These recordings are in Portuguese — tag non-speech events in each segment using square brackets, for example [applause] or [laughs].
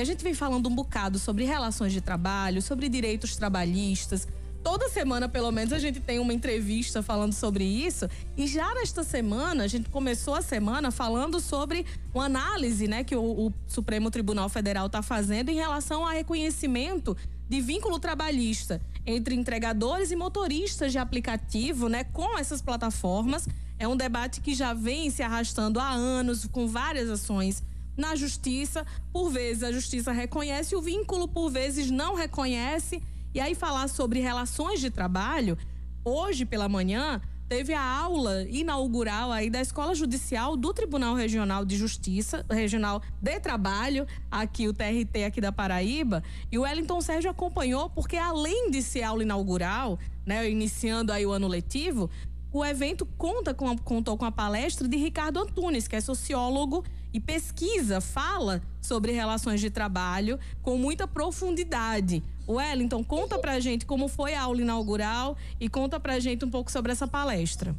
A gente vem falando um bocado sobre relações de trabalho, sobre direitos trabalhistas. Toda semana, pelo menos, a gente tem uma entrevista falando sobre isso. E já nesta semana, a gente começou a semana falando sobre uma análise né, que o, o Supremo Tribunal Federal está fazendo em relação ao reconhecimento de vínculo trabalhista entre entregadores e motoristas de aplicativo, né, com essas plataformas. É um debate que já vem se arrastando há anos, com várias ações na justiça. Por vezes a justiça reconhece o vínculo, por vezes não reconhece. E aí falar sobre relações de trabalho, hoje pela manhã teve a aula inaugural aí da Escola Judicial do Tribunal Regional de Justiça, Regional de Trabalho, aqui o TRT aqui da Paraíba, e o Wellington Sérgio acompanhou porque além de ser aula inaugural, né, iniciando aí o ano letivo, o evento conta com, contou com a palestra de Ricardo Antunes, que é sociólogo e pesquisa, fala sobre relações de trabalho com muita profundidade. Wellington, conta pra gente como foi a aula inaugural e conta pra gente um pouco sobre essa palestra.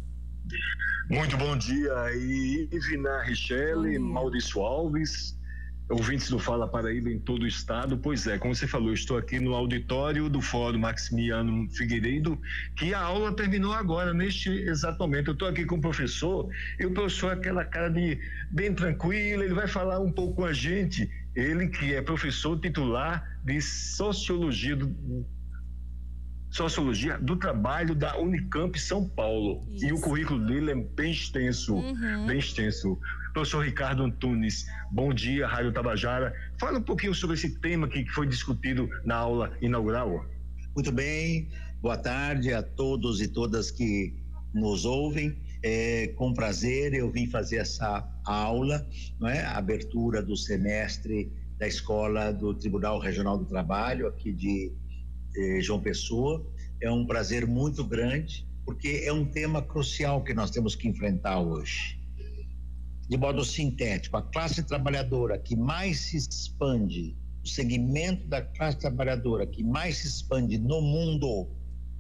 Muito bom dia aí, Ivina Richelle, Maurício Alves, ouvintes do Fala Paraíba em todo o estado. Pois é, como você falou, estou aqui no auditório do Fórum Maximiano Figueiredo, que a aula terminou agora, neste exato momento. Eu estou aqui com o professor, e o professor, aquela cara de bem tranquilo, ele vai falar um pouco com a gente. Ele que é professor titular de Sociologia do Sociologia do Trabalho da Unicamp São Paulo. Isso. E o currículo dele é bem extenso, uhum. bem extenso. Professor Ricardo Antunes, bom dia, Rádio Tabajara. Fala um pouquinho sobre esse tema que foi discutido na aula inaugural. Muito bem, boa tarde a todos e todas que nos ouvem. É, com prazer eu vim fazer essa aula, não é? Abertura do semestre da escola do Tribunal Regional do Trabalho aqui de eh, João Pessoa. É um prazer muito grande porque é um tema crucial que nós temos que enfrentar hoje de modo sintético, a classe trabalhadora que mais se expande, o segmento da classe trabalhadora que mais se expande no mundo,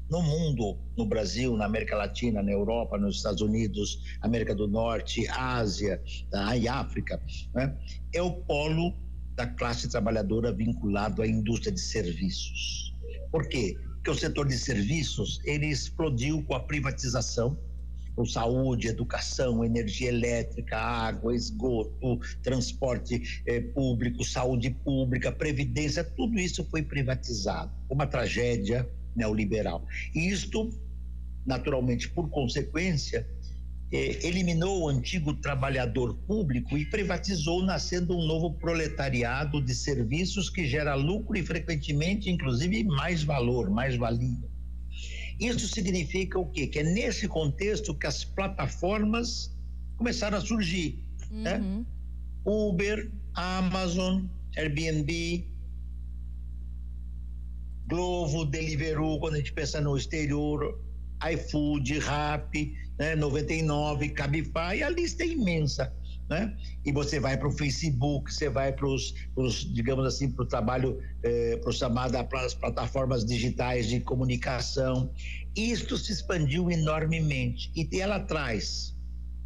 no mundo, no Brasil, na América Latina, na Europa, nos Estados Unidos, América do Norte, Ásia tá, e África, né? é o polo da classe trabalhadora vinculado à indústria de serviços. Por quê? Porque o setor de serviços ele explodiu com a privatização com saúde, educação, energia elétrica, água, esgoto, transporte eh, público, saúde pública, previdência, tudo isso foi privatizado. Uma tragédia neoliberal. E isto, naturalmente, por consequência, eh, eliminou o antigo trabalhador público e privatizou, nascendo um novo proletariado de serviços que gera lucro e, frequentemente, inclusive, mais valor, mais valia. Isso significa o quê? Que é nesse contexto que as plataformas começaram a surgir, né? uhum. né? Uber, Amazon, Airbnb, Glovo, Deliveroo, quando a gente pensa no exterior, iFood, Rappi, né? 99, Cabify, a lista é imensa né? E você vai para o Facebook, você vai para os, digamos assim, para o trabalho, eh, para chamada as plataformas digitais de comunicação. Isto se expandiu enormemente e ela traz,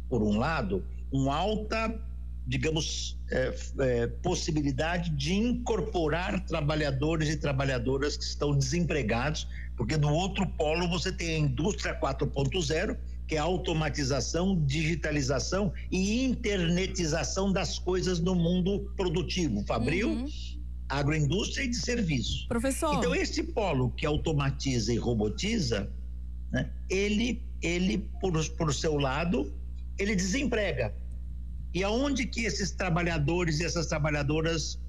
por um lado, uma alta digamos, é, é, possibilidade de incorporar trabalhadores e trabalhadoras que estão desempregados, porque no outro polo você tem a indústria 4.0, que é automatização, digitalização e internetização das coisas no mundo produtivo, fabril, uhum. agroindústria e de serviço. Professor. Então esse polo que automatiza e robotiza, né, ele, ele por, por seu lado, ele desemprega e aonde que esses trabalhadores e essas trabalhadoras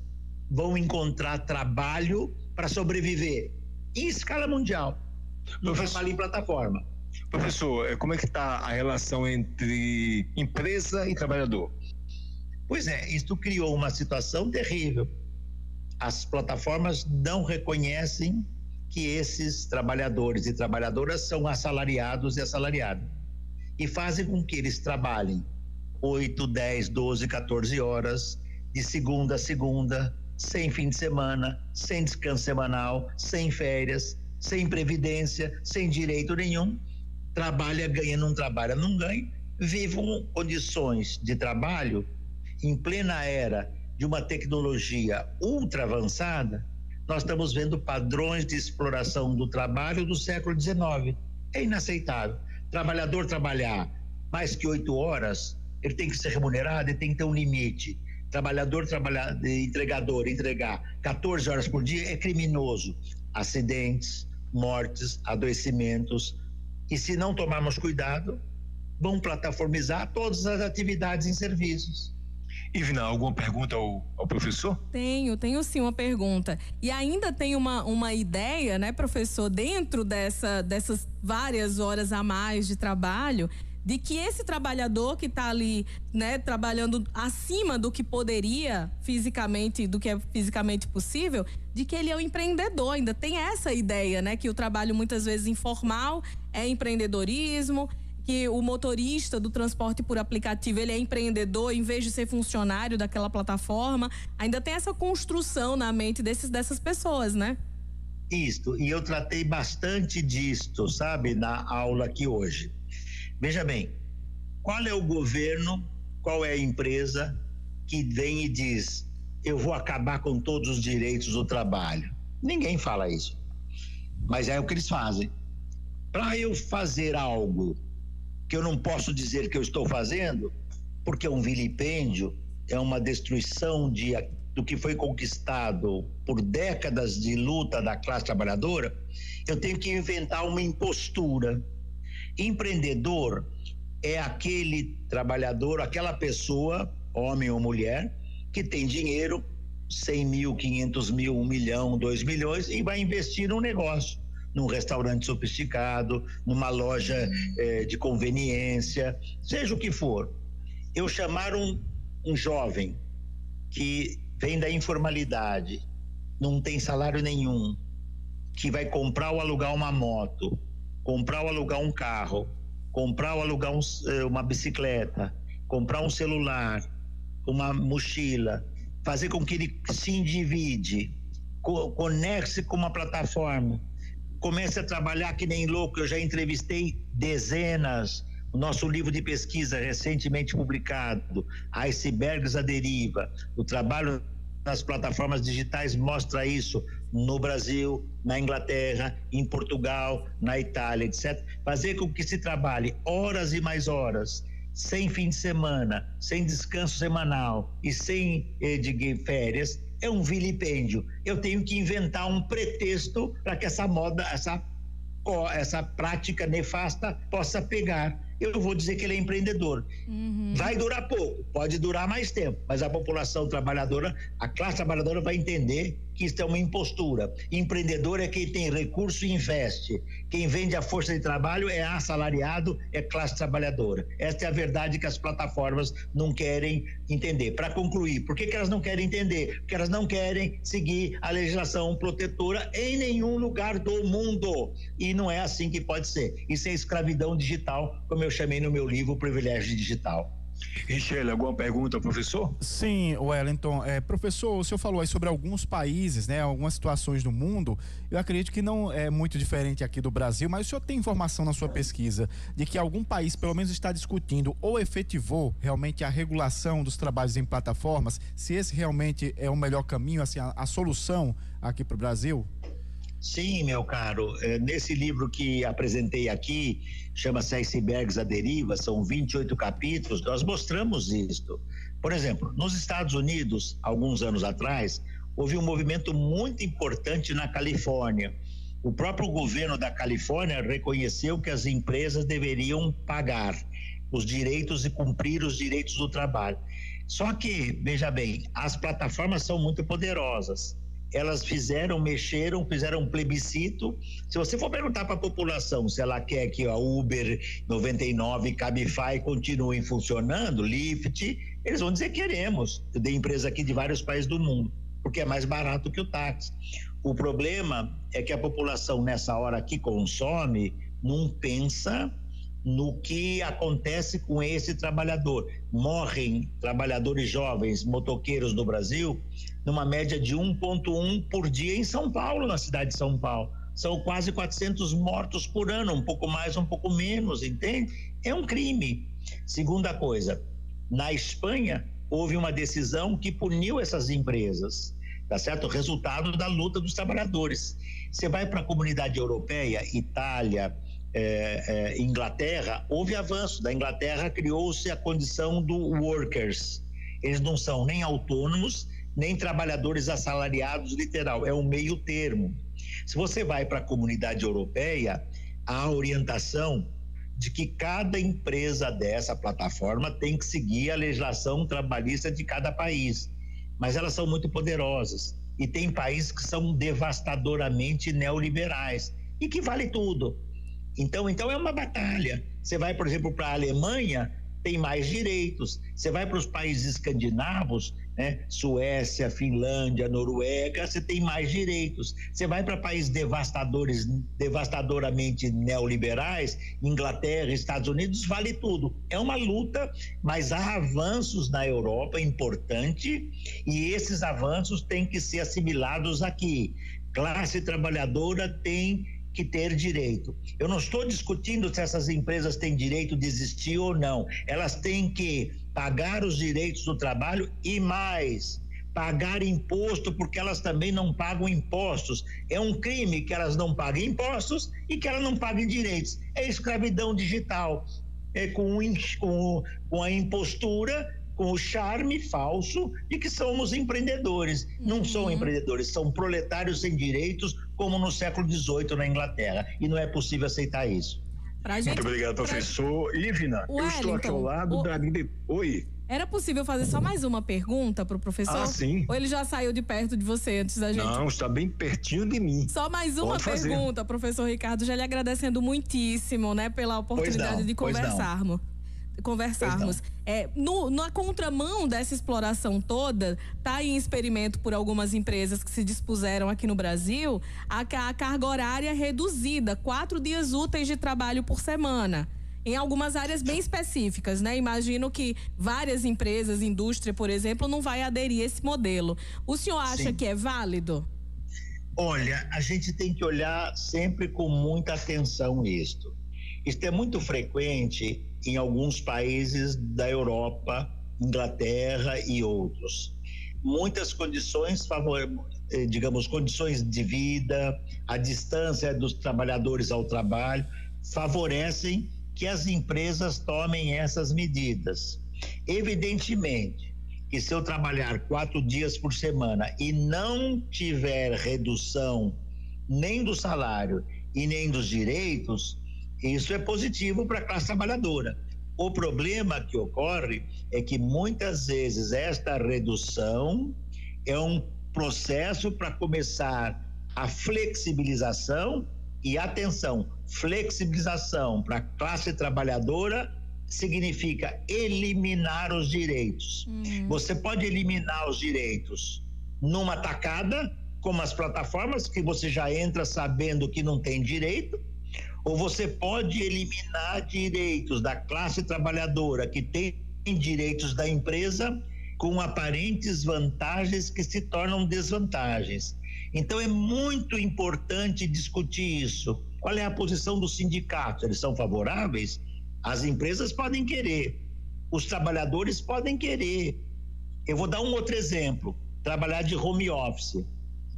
vão encontrar trabalho para sobreviver? Em escala mundial. No trabalho em plataforma. Professor, eh, como é que está a relação entre empresa e trabalhador? Pois é, isto criou uma situação terrível. As plataformas não reconhecem que esses trabalhadores e trabalhadoras são assalariados e assalariadas e fazem com que eles trabalhem 8, 10, 12, 14 horas, de segunda a segunda, sem fim de semana, sem descanso semanal, sem férias, sem previdência, sem direito nenhum, trabalha, ganha, não trabalha, não ganha, vivam condições de trabalho em plena era de uma tecnologia ultra avançada, nós estamos vendo padrões de exploração do trabalho do século XIX. É inaceitável. Trabalhador trabalhar mais que oito horas, ele tem que ser remunerado, ele tem que ter um limite. Trabalhador trabalhar, entregador entregar 14 horas por dia é criminoso. Acidentes, mortes, adoecimentos. E se não tomarmos cuidado, vão plataformizar todas as atividades em serviços. Ivna, alguma pergunta ao, ao, professor? Tenho, tenho sim uma pergunta. E ainda tem uma, uma ideia, né, professor, dentro dessa, dessas várias horas a mais de trabalho, de que esse trabalhador que está ali, né, trabalhando acima do que poderia fisicamente, do que é fisicamente possível, de que ele é um empreendedor. Ainda tem essa ideia, né, que o trabalho muitas vezes informal é empreendedorismo que o motorista do transporte por aplicativo ele é empreendedor em vez de ser funcionário daquela plataforma. Ainda tem essa construção na mente desses, dessas pessoas, né? Isto, e eu tratei bastante disto, sabe, na aula aqui hoje. Veja bem, qual é o governo, qual é a empresa que vem e diz: eu vou acabar com todos os direitos do trabalho? Ninguém fala isso. Mas é o que eles fazem. Para eu fazer algo que eu não posso dizer que eu estou fazendo, porque é um vilipêndio, é uma destruição de, do que foi conquistado por décadas de luta da classe trabalhadora, eu tenho que inventar uma impostura. Empreendedor é aquele trabalhador, aquela pessoa, homem ou mulher, que tem dinheiro, 100 mil, 500 mil, 1 milhão, 2 milhões, e vai investir num negócio num restaurante sofisticado, numa loja eh, de conveniência, seja o que for. Eu chamar um, um jovem que vem da informalidade, não tem salário nenhum, que vai comprar ou alugar uma moto, comprar ou alugar um carro, comprar ou alugar um, eh, uma bicicleta, comprar um celular, uma mochila, fazer com que ele se individe, co conecte com uma plataforma, comece a trabalhar que nem louco. Eu já entrevistei dezenas. O nosso livro de pesquisa recentemente publicado, Icebergs à Deriva, o trabalho nas plataformas digitais mostra isso no Brasil, na Inglaterra, em Portugal, na Itália, etc. Fazer com que se trabalhe horas e mais horas, sem fim de semana, sem descanso semanal e sem eh, de férias, é um vilipêndio. Eu tenho que inventar um pretexto para que essa moda, essa, essa prática nefasta possa pegar eu vou dizer que ele é empreendedor. Uhum. Vai durar pouco, pode durar mais tempo, mas a população trabalhadora, a classe trabalhadora vai entender que isso é uma impostura. Empreendedor é quem tem recurso e investe. Quem vende a força de trabalho é assalariado, é classe trabalhadora. Esta é a verdade que as plataformas não querem entender. Para concluir, por que, que elas não querem entender? Porque elas não querem seguir a legislação protetora em nenhum lugar do mundo. E não é assim que pode ser. Isso é escravidão digital, como eu chamei no meu livro Privilégio Digital. Michele, alguma pergunta, professor? Sim, Wellington. É, professor, o senhor falou aí sobre alguns países, né, algumas situações do mundo. Eu acredito que não é muito diferente aqui do Brasil, mas o senhor tem informação na sua pesquisa de que algum país, pelo menos, está discutindo ou efetivou realmente a regulação dos trabalhos em plataformas? Se esse realmente é o melhor caminho, assim, a, a solução aqui para o Brasil? Sim, meu caro. É, nesse livro que apresentei aqui, chama-se Icebergs à Deriva, são 28 capítulos, nós mostramos isto. Por exemplo, nos Estados Unidos, alguns anos atrás, houve um movimento muito importante na Califórnia. O próprio governo da Califórnia reconheceu que as empresas deveriam pagar os direitos e cumprir os direitos do trabalho. Só que, veja bem, as plataformas são muito poderosas elas fizeram, mexeram, fizeram um plebiscito. Se você for perguntar para a população se ela quer que a Uber 99, Cabify continuem funcionando, Lyft, eles vão dizer queremos. Eu dei empresa aqui de vários países do mundo, porque é mais barato que o táxi. O problema é que a população nessa hora que consome não pensa no que acontece com esse trabalhador. Morrem trabalhadores jovens, motoqueiros no Brasil, numa média de 1,1 por dia em São Paulo, na cidade de São Paulo. São quase 400 mortos por ano, um pouco mais, um pouco menos, entende? É um crime. Segunda coisa, na Espanha, houve uma decisão que puniu essas empresas, tá certo? Resultado da luta dos trabalhadores. Você vai para a comunidade europeia, Itália, é, é, Inglaterra, houve avanço. Da Inglaterra criou-se a condição do workers. Eles não são nem autônomos, nem trabalhadores assalariados, literal, é um meio termo. Se você vai para a comunidade europeia, a orientação de que cada empresa dessa plataforma tem que seguir a legislação trabalhista de cada país. Mas elas são muito poderosas. E tem países que são devastadoramente neoliberais e que vale tudo. Então, então é uma batalha. Você vai, por exemplo, para a Alemanha, tem mais direitos. Você vai para os países escandinavos, né? Suécia, Finlândia, Noruega, você tem mais direitos. Você vai para países devastadores, devastadoramente neoliberais, Inglaterra, Estados Unidos, vale tudo. É uma luta, mas há avanços na Europa importante e esses avanços têm que ser assimilados aqui. Classe trabalhadora tem que ter direito. Eu não estou discutindo se essas empresas têm direito de existir ou não. Elas têm que pagar os direitos do trabalho e mais pagar imposto porque elas também não pagam impostos. É um crime que elas não paguem impostos e que elas não paguem direitos. É escravidão digital. É com, com, com a impostura com o charme falso de que somos empreendedores. Não são uhum. empreendedores, são proletários sem direitos, como no século XVIII na Inglaterra. E não é possível aceitar isso. Gente, Muito obrigado, professor. Pra... Ivna, eu estou aqui ao lado o... da. Oi. Era possível fazer só mais uma pergunta para o professor? Ah, sim. Ou ele já saiu de perto de você antes da gente? Não, está bem pertinho de mim. Só mais uma Pode pergunta, fazer. professor Ricardo, já lhe agradecendo muitíssimo, né, pela oportunidade de conversarmos conversarmos. É, no, na contramão dessa exploração toda, está em experimento por algumas empresas que se dispuseram aqui no Brasil a, a carga horária reduzida, quatro dias úteis de trabalho por semana em algumas áreas bem específicas, né? Imagino que várias empresas, indústria, por exemplo, não vai aderir a esse modelo. O senhor acha Sim. que é válido? Olha, a gente tem que olhar sempre com muita atenção isto. Isto é muito frequente em alguns países da Europa, Inglaterra e outros. Muitas condições favor, eh, digamos, condições de vida, a distância dos trabalhadores ao trabalho, favorecem que as empresas tomem essas medidas. Evidentemente que se eu trabalhar quatro dias por semana e não tiver redução nem do salário e nem dos direitos, isso é positivo para a classe trabalhadora. O problema que ocorre é que muitas vezes esta redução é um processo para começar a flexibilização e atenção, flexibilização para a classe trabalhadora significa eliminar os direitos. Hum. Você pode eliminar os direitos numa tacada, como as plataformas que você já entra sabendo que não tem direito, ou você pode eliminar direitos da classe trabalhadora que tem direitos da empresa com aparentes vantagens que se tornam desvantagens. Então é muito importante discutir isso. Qual é a posição dos sindicatos? Eles são favoráveis? As empresas podem querer, os trabalhadores podem querer. Eu vou dar um outro exemplo: trabalhar de home office.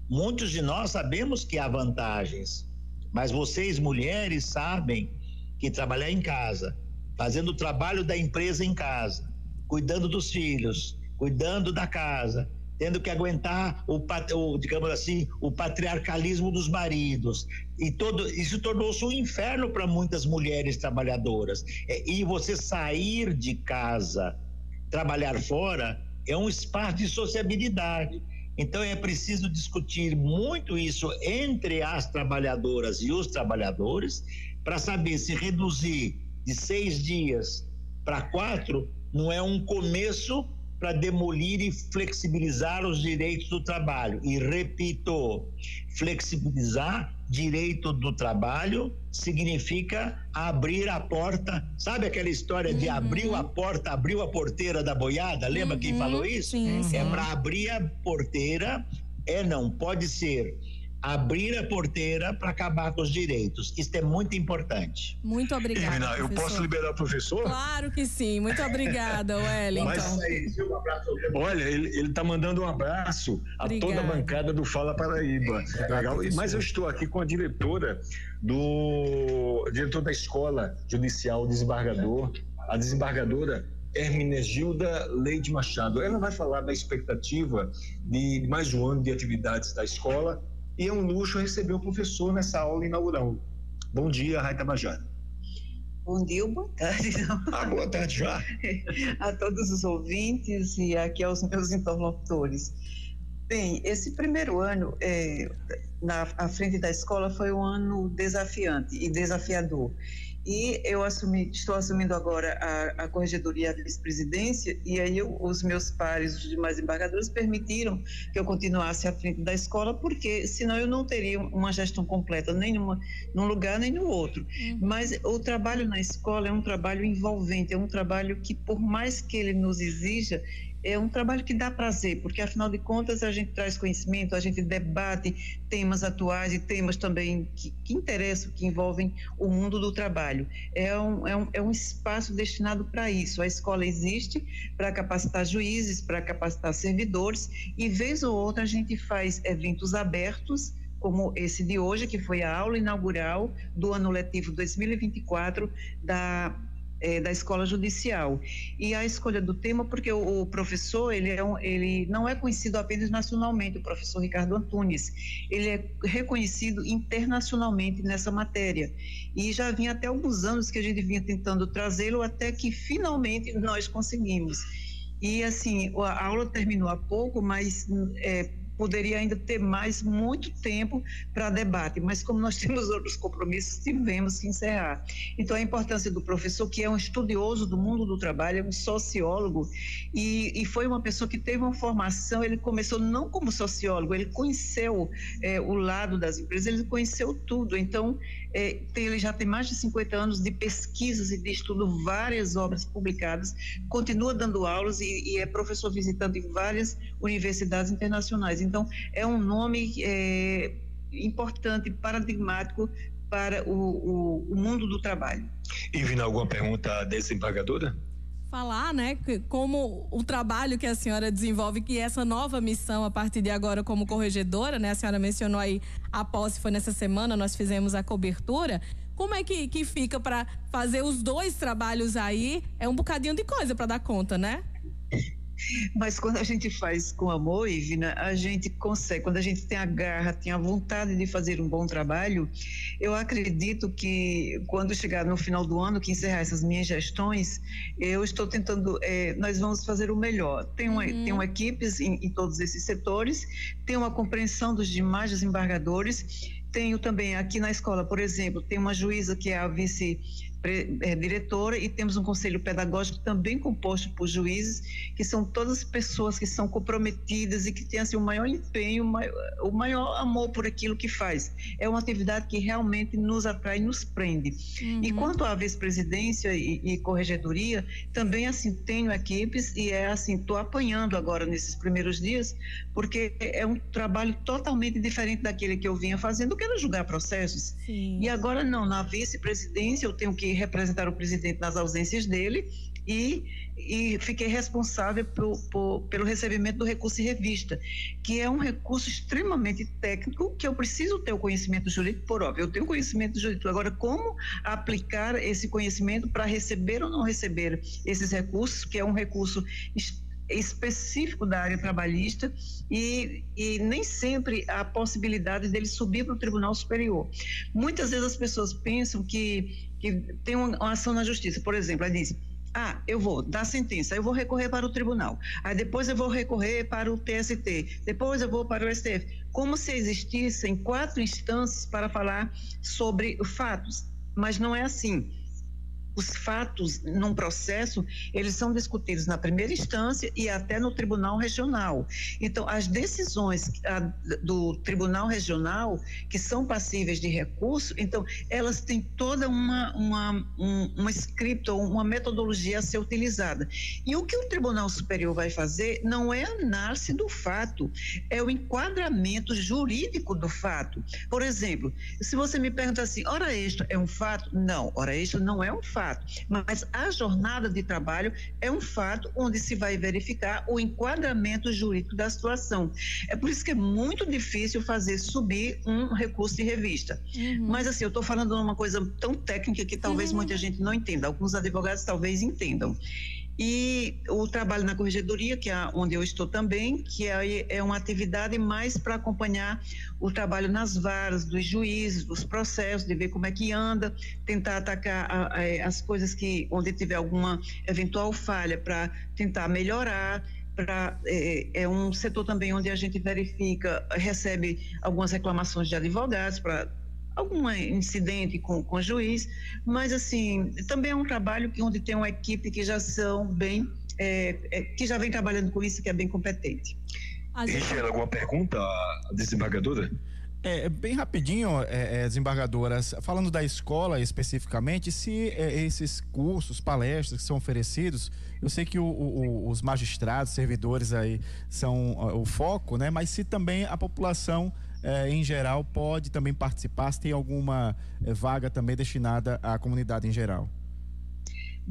Muitos de nós sabemos que há vantagens, mas vocês, mulheres, sabem que trabalhar em casa, fazendo o trabalho da empresa em casa, cuidando dos filhos, cuidando da casa, tendo que aguentar o, o, digamos assim, o patriarcalismo dos maridos. E todo isso tornou-se um inferno para muitas mulheres trabalhadoras. É, e você sair de casa, trabalhar fora, é um espaço de sociabilidade. Então é preciso discutir muito isso entre as trabalhadoras e os trabalhadores para saber se reduzir de seis dias para quatro não é um começo para demolir e flexibilizar os direitos do trabalho. E repito, flexibilizar direito do trabalho significa abrir a porta. Sabe aquela história de uhum. abriu a porta, abriu a porteira da boiada? Lembra uhum. quem falou isso? Sim, é para abrir a porteira, é não, pode ser abrir a porteira para acabar com os direitos. Isso é muito importante. Muito obrigada. Eu posso liberar o professor? Claro que sim. Muito obrigada, Wellington. Mas, aí, um abraço. Olha, ele está mandando um abraço a Obrigada. toda a bancada do Fala Paraíba. Legal. Mas eu estou aqui com a diretora do diretor da escola judicial desembargador, a desembargadora Hermenegilda Leite Machado. Ela vai falar da expectativa de mais um ano de atividades da escola e é um luxo receber o professor nessa aula inaugural. Bom dia, Raita Bajara. Bom dia ou boa tarde. [laughs] Ah, boa tarde já. [laughs] a todos os ouvintes e aqui aos meus interlocutores. Bem, esse primeiro ano é, na à frente da escola foi um ano desafiante e desafiador. E eu assumi, estou assumindo agora a, a corregedoria, a vice-presidência, e aí eu, os meus pares, os demais embargadores, permitiram que eu continuasse à frente da escola, porque senão eu não teria uma gestão completa, nem numa, num lugar nem no outro. Uhum. Mas o trabalho na escola é um trabalho envolvente, é um trabalho que, por mais que ele nos exija, é um trabalho que dá prazer, porque afinal de contas a gente traz conhecimento, a gente debate temas atuais e temas também que, que interessam, que envolvem o mundo do trabalho. É um, é um, é um espaço destinado para isso. A escola existe para capacitar juízes, para capacitar servidores, e vez ou outra a gente faz eventos abertos como esse de hoje, que foi a aula inaugural do ano letivo 2024 da é, da escola judicial. E a escolha do tema, porque o, o professor, ele, é um, ele não é conhecido apenas nacionalmente, o professor Ricardo Antunes, ele é reconhecido internacionalmente nessa matéria. E já vinha até alguns anos que a gente vinha tentando trazê-lo, até que finalmente nós conseguimos. E assim, a aula terminou há pouco, mas é, poderia ainda ter mais muito tempo para debate, mas como nós [laughs] temos outros compromissos, tivemos que encerrar. Então, a importância do professor, que é um estudioso do mundo do trabalho, é um sociólogo, e, e foi uma pessoa que teve uma formação, ele começou não como sociólogo, ele conheceu é, o lado das empresas, ele conheceu tudo. Então, é, ele já tem mais de 50 anos de pesquisas e de estudo, várias obras publicadas, continua dando aulas e, e é professor visitante em várias universidades internacionais. Então, é um nome é, importante, paradigmático para o, o, o mundo do trabalho. E, Vina, alguma pergunta desembargadora? falar, né, como o trabalho que a senhora desenvolve, que essa nova missão a partir de agora como corregedora, né, a senhora mencionou aí a posse foi nessa semana, nós fizemos a cobertura. Como é que, que fica para fazer os dois trabalhos aí? É um bocadinho de coisa para dar conta, né? Mas quando a gente faz com amor, Ivina, a gente consegue. Quando a gente tem a garra, tem a vontade de fazer um bom trabalho, eu acredito que quando chegar no final do ano, que encerrar essas minhas gestões, eu estou tentando. É, nós vamos fazer o melhor. Tem uma, uhum. tem uma equipes em, em todos esses setores, tem uma compreensão dos demais desembargadores. Tenho também aqui na escola, por exemplo, tem uma juíza que é a vice diretora e temos um conselho pedagógico também composto por juízes, que são todas pessoas que são comprometidas e que têm assim, o maior empenho, o maior, o maior amor por aquilo que faz. É uma atividade que realmente nos atrai, nos prende. Uhum. E quanto à vice-presidência e, e, corregedoria, também assim tenho equipes e é assim, estou apanhando agora nesses primeiros dias, porque é um trabalho totalmente diferente daquele que eu vinha fazendo, que era julgar processos. Sim. E agora não, na vice-presidência eu tenho que representar o presidente nas ausências dele e, e fiquei responsável por, por, pelo recebimento do recurso em revista, que é um recurso extremamente técnico que eu preciso ter o conhecimento jurídico, por óbvio, eu tenho conhecimento jurídico. Agora, como aplicar esse conhecimento para receber ou não receber esses recursos, que é um recurso específico da área trabalhista e, e nem sempre há possibilidade dele subir para o Tribunal Superior. Muitas vezes as pessoas pensam que que tem uma, uma ação na justiça, por exemplo, ela diz: ah, eu vou dar sentença, eu vou recorrer para o tribunal. Aí depois eu vou recorrer para o TST, depois eu vou para o STF. Como se existissem quatro instâncias para falar sobre fatos, mas não é assim. Os fatos num processo, eles são discutidos na primeira instância e até no tribunal regional. Então, as decisões do tribunal regional, que são passíveis de recurso, então, elas têm toda uma, uma, um, uma script ou uma metodologia a ser utilizada. E o que o Tribunal Superior vai fazer não é análise do fato, é o enquadramento jurídico do fato. Por exemplo, se você me pergunta assim, hora extra é um fato? Não, hora extra não é um fato fato, mas a jornada de trabalho é um fato onde se vai verificar o enquadramento jurídico da situação. É por isso que é muito difícil fazer subir um recurso de revista. Uhum. Mas assim, eu estou falando de uma coisa tão técnica que talvez uhum. muita gente não entenda. Alguns advogados talvez entendam e o trabalho na corregedoria, que é onde eu estou também, que é, é uma atividade mais para acompanhar o trabalho nas varas dos juízes, dos processos, de ver como é que anda, tentar atacar a, a, as coisas que onde tiver alguma eventual falha para tentar melhorar. Pra, é, é, um setor também onde a gente verifica, recebe algumas reclamações de advogados para algum incidente com, com o juiz, mas assim, também é um trabalho que onde tem uma equipe que já são bem, é, é, que já vem trabalhando com isso, que é bem competente. Richard, alguma pergunta, desembargadora? É, bem rapidinho, é, é, desembargadoras, falando da escola especificamente, se é, esses cursos, palestras que são oferecidos, eu sei que o, o, os magistrados, servidores aí são o foco, né? Mas se também a população eh, em geral pode também participar, se tem alguma eh, vaga também destinada à comunidade em geral.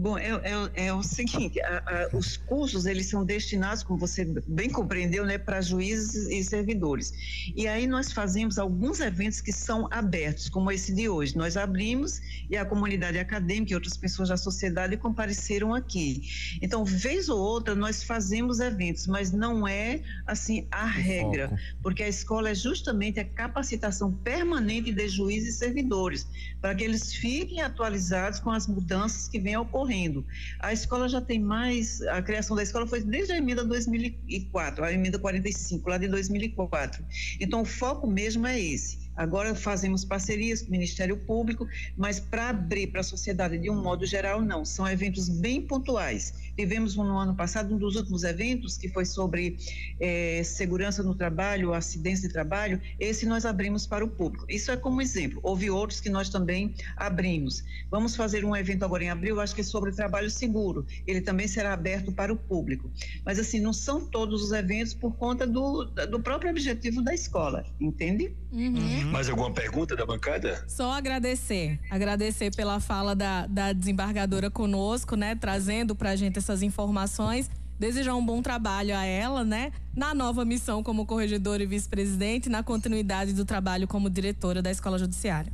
Bom, é, é, é o seguinte, a, a, os cursos eles são destinados, como você bem compreendeu, né, para juízes e servidores. E aí nós fazemos alguns eventos que são abertos, como esse de hoje. Nós abrimos e a comunidade acadêmica e outras pessoas da sociedade compareceram aqui. Então, vez ou outra nós fazemos eventos, mas não é assim a regra, porque a escola é justamente a capacitação permanente de juízes e servidores, para que eles fiquem atualizados com as mudanças que vêm ocorrendo ocorrendo. A escola já tem mais, a criação da escola foi desde a emenda 2004, a emenda 45, lá de 2004. Então, o foco mesmo é esse Agora fazemos parcerias com o Ministério Público, mas para abrir para a sociedade de um modo geral, não. São eventos bem pontuais. Tivemos no ano passado um dos últimos eventos que foi sobre é, segurança no trabalho, acidentes de trabalho. Esse nós abrimos para o público. Isso é como exemplo. Houve outros que nós também abrimos. Vamos fazer um evento agora em abril, acho que é sobre trabalho seguro. Ele também será aberto para o público. Mas assim, não são todos os eventos por conta do, do próprio objetivo da escola, entende? Uhum. Mais alguma pergunta da bancada? Só agradecer. Agradecer pela fala da, da desembargadora conosco, né? Trazendo pra gente essas informações. Desejar um bom trabalho a ela, né? Na nova missão como corregedora e vice-presidente, na continuidade do trabalho como diretora da Escola Judiciária.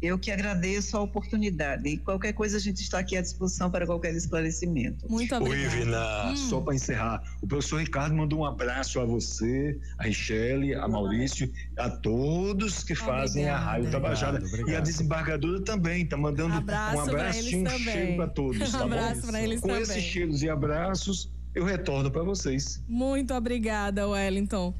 Eu que agradeço a oportunidade. E qualquer coisa a gente está aqui à disposição para qualquer esclarecimento. Muito obrigada. Oi, Ivina, hum. só para encerrar, o professor Ricardo mandou um abraço a você, a Richelle, a Maurício, a todos que fazem obrigada. a Rádio Tabajara. E a desembargadora também está mandando abraço um abraço e um cheiro para todos. Tá um abraço para eles Com também. esses cheiros e abraços, eu retorno para vocês. Muito obrigada, Wellington.